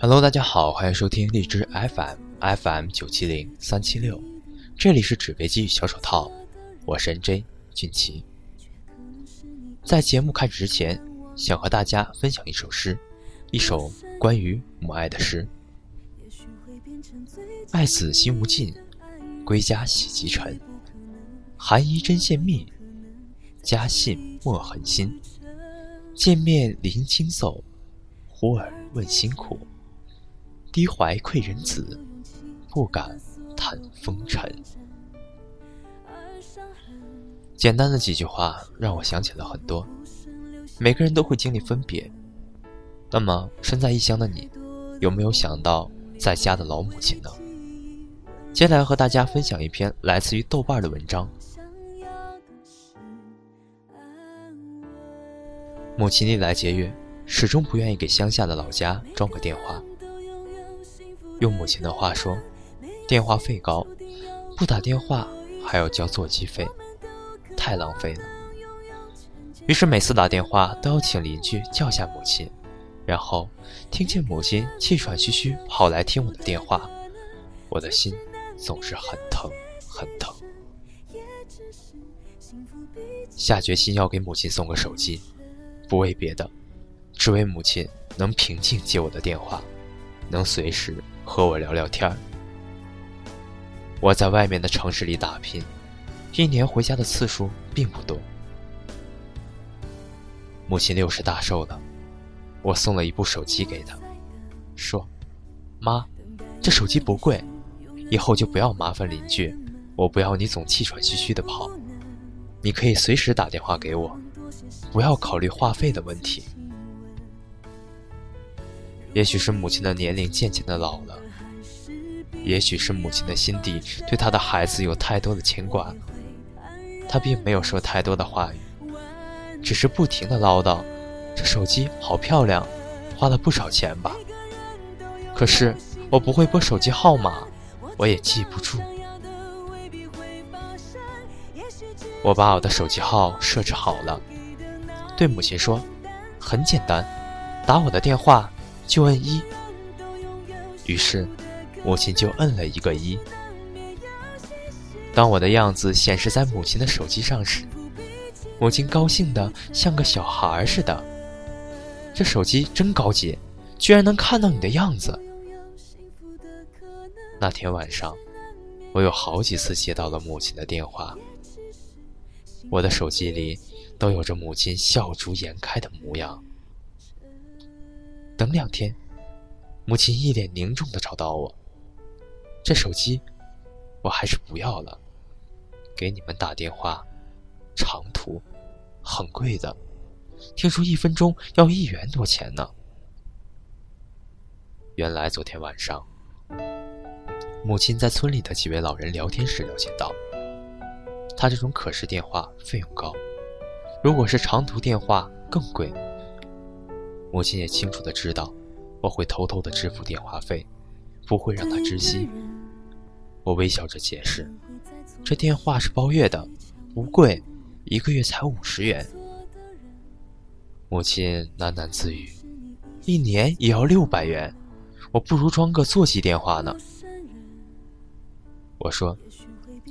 Hello，大家好，欢迎收听荔枝 FM FM 九七零三七六，这里是纸飞机与小手套，我是 NJ 俊奇。在节目开始之前，想和大家分享一首诗，一首关于母爱的诗。爱子心无尽，归家喜即沉。寒衣针线密，家信莫痕心。见面临清奏，忽而问辛苦。低怀愧人子，不敢叹风尘。简单的几句话，让我想起了很多。每个人都会经历分别，那么身在异乡的你，有没有想到在家的老母亲呢？接下来和大家分享一篇来自于豆瓣的文章。母亲历来节约，始终不愿意给乡下的老家装个电话。用母亲的话说，电话费高，不打电话还要交座机费，太浪费了。于是每次打电话都要请邻居叫下母亲，然后听见母亲气喘吁吁跑来听我的电话，我的心。总是很疼，很疼。下决心要给母亲送个手机，不为别的，只为母亲能平静接我的电话，能随时和我聊聊天儿。我在外面的城市里打拼，一年回家的次数并不多。母亲六十大寿了，我送了一部手机给她，说：“妈，这手机不贵。”以后就不要麻烦邻居，我不要你总气喘吁吁的跑，你可以随时打电话给我，不要考虑话费的问题。也许是母亲的年龄渐渐的老了，也许是母亲的心底对她的孩子有太多的牵挂，她并没有说太多的话语，只是不停的唠叨：“这手机好漂亮，花了不少钱吧？”可是我不会拨手机号码。我也记不住。我把我的手机号设置好了，对母亲说：“很简单，打我的电话就摁一。”于是，母亲就摁了一个一。当我的样子显示在母亲的手机上时，母亲高兴的像个小孩似的。这手机真高级，居然能看到你的样子。那天晚上，我有好几次接到了母亲的电话。我的手机里都有着母亲笑逐颜开的模样。等两天，母亲一脸凝重的找到我：“这手机，我还是不要了。给你们打电话，长途，很贵的，听说一分钟要一元多钱呢。”原来昨天晚上。母亲在村里的几位老人聊天时了解到，他这种可视电话费用高，如果是长途电话更贵。母亲也清楚的知道，我会偷偷的支付电话费，不会让她知悉。我微笑着解释，这电话是包月的，不贵，一个月才五十元。母亲喃喃自语，一年也要六百元，我不如装个座机电话呢。我说：“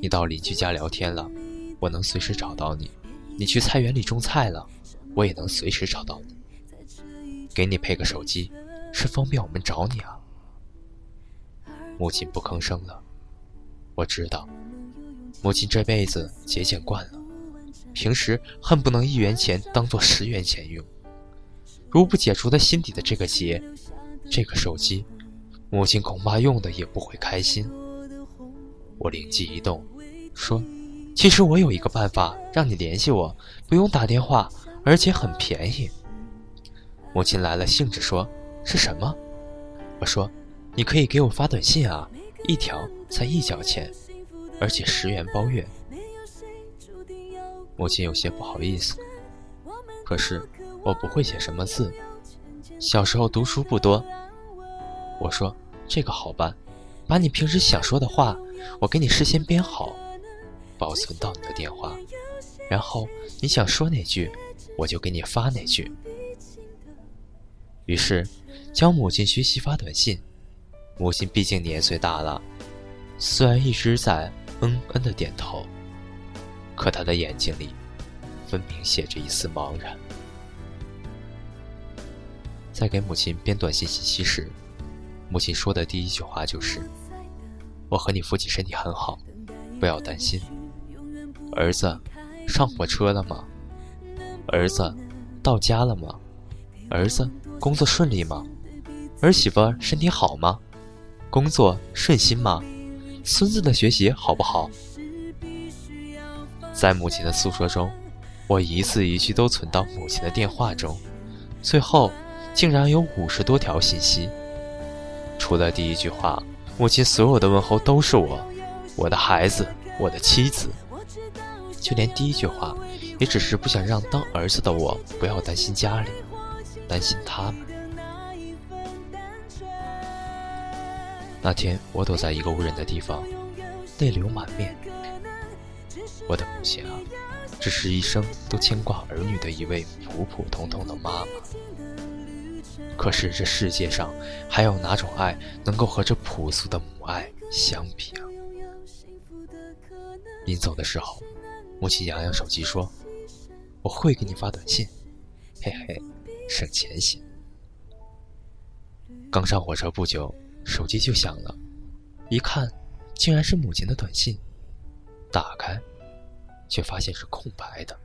你到邻居家聊天了，我能随时找到你；你去菜园里种菜了，我也能随时找到你。给你配个手机，是方便我们找你啊。”母亲不吭声了。我知道，母亲这辈子节俭惯了，平时恨不能一元钱当做十元钱用。如不解除她心底的这个结，这个手机，母亲恐怕用的也不会开心。我灵机一动，说：“其实我有一个办法，让你联系我，不用打电话，而且很便宜。”母亲来了兴致说：“是什么？”我说：“你可以给我发短信啊，一条才一角钱，而且十元包月。”母亲有些不好意思，可是我不会写什么字，小时候读书不多。我说：“这个好办，把你平时想说的话。”我给你事先编好，保存到你的电话，然后你想说哪句，我就给你发哪句。于是，教母亲学习发短信。母亲毕竟年岁大了，虽然一直在嗯嗯的点头，可她的眼睛里分明写着一丝茫然。在给母亲编短信信息时，母亲说的第一句话就是：“我和你父亲身体很好，不要担心。”儿子，上火车了吗？儿子，到家了吗？儿子。工作顺利吗？儿媳妇身体好吗？工作顺心吗？孙子的学习好不好？在母亲的诉说中，我一字一句都存到母亲的电话中，最后竟然有五十多条信息。除了第一句话，母亲所有的问候都是我，我的孩子，我的妻子。就连第一句话，也只是不想让当儿子的我不要担心家里。担心他们。那天，我躲在一个无人的地方，泪流满面。我的母亲啊，只是一生都牵挂儿女的一位普普通通的妈妈。可是，这世界上还有哪种爱能够和这朴素的母爱相比啊？临走的时候，母亲扬扬手机说：“我会给你发短信。”嘿嘿。省钱些。刚上火车不久，手机就响了，一看，竟然是母亲的短信。打开，却发现是空白的。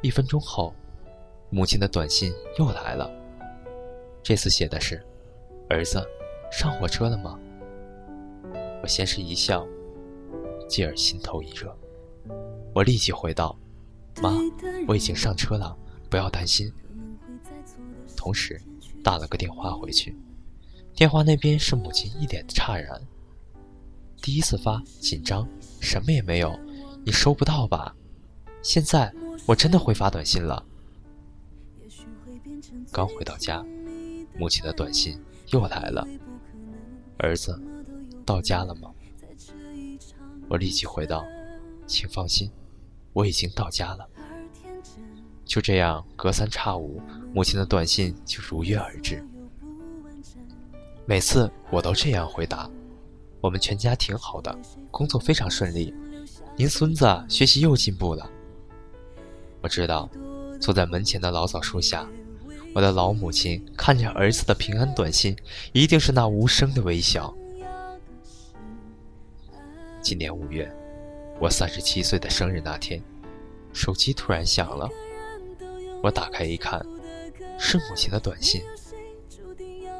一分钟后，母亲的短信又来了，这次写的是：“儿子，上火车了吗？”我先是一笑，继而心头一热，我立即回道。妈，我已经上车了，不要担心。同时打了个电话回去，电话那边是母亲一脸的诧然。第一次发紧张，什么也没有，你收不到吧？现在我真的会发短信了。刚回到家，母亲的短信又来了：“儿子，到家了吗？”我立即回道：“请放心。”我已经到家了。就这样，隔三差五，母亲的短信就如约而至。每次我都这样回答：“我们全家挺好的，工作非常顺利。您孙子学习又进步了。”我知道，坐在门前的老枣树下，我的老母亲看见儿子的平安短信，一定是那无声的微笑。今年五月。我三十七岁的生日那天，手机突然响了。我打开一看，是母亲的短信。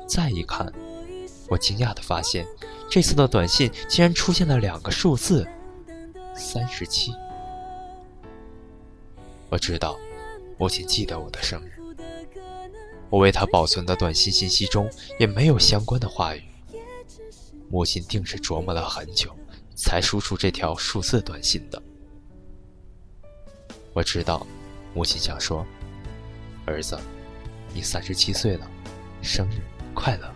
再一看，我惊讶地发现，这次的短信竟然出现了两个数字：三十七。我知道，母亲记得我的生日。我为她保存的短信信息中也没有相关的话语。母亲定是琢磨了很久。才输出这条数字短信的。我知道，母亲想说：“儿子，你三十七岁了，生日快乐。”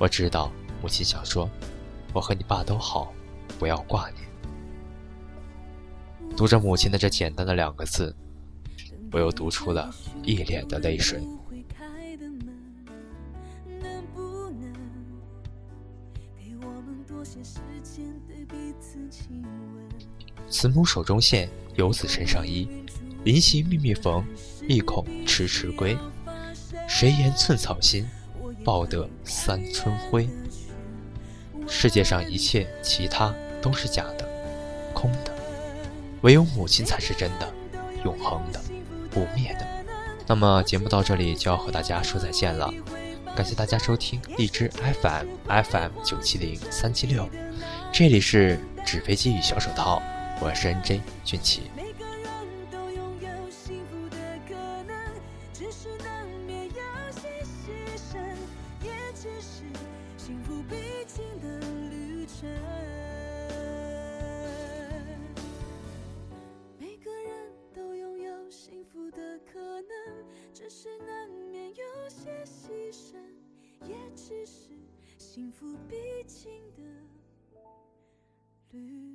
我知道，母亲想说：“我和你爸都好，不要挂念。”读着母亲的这简单的两个字，我又读出了一脸的泪水。慈母手中线，游子身上衣。临行密密缝，意恐迟迟归。谁言寸草心，报得三春晖。世界上一切其他都是假的、空的，唯有母亲才是真的、永恒的、不灭的。那么节目到这里就要和大家说再见了，感谢大家收听荔枝 FM FM 九七零三七六，这里是纸飞机与小手套。我是 NJ 俊奇。只是难免有些牺牲，也只是幸福必经的旅程。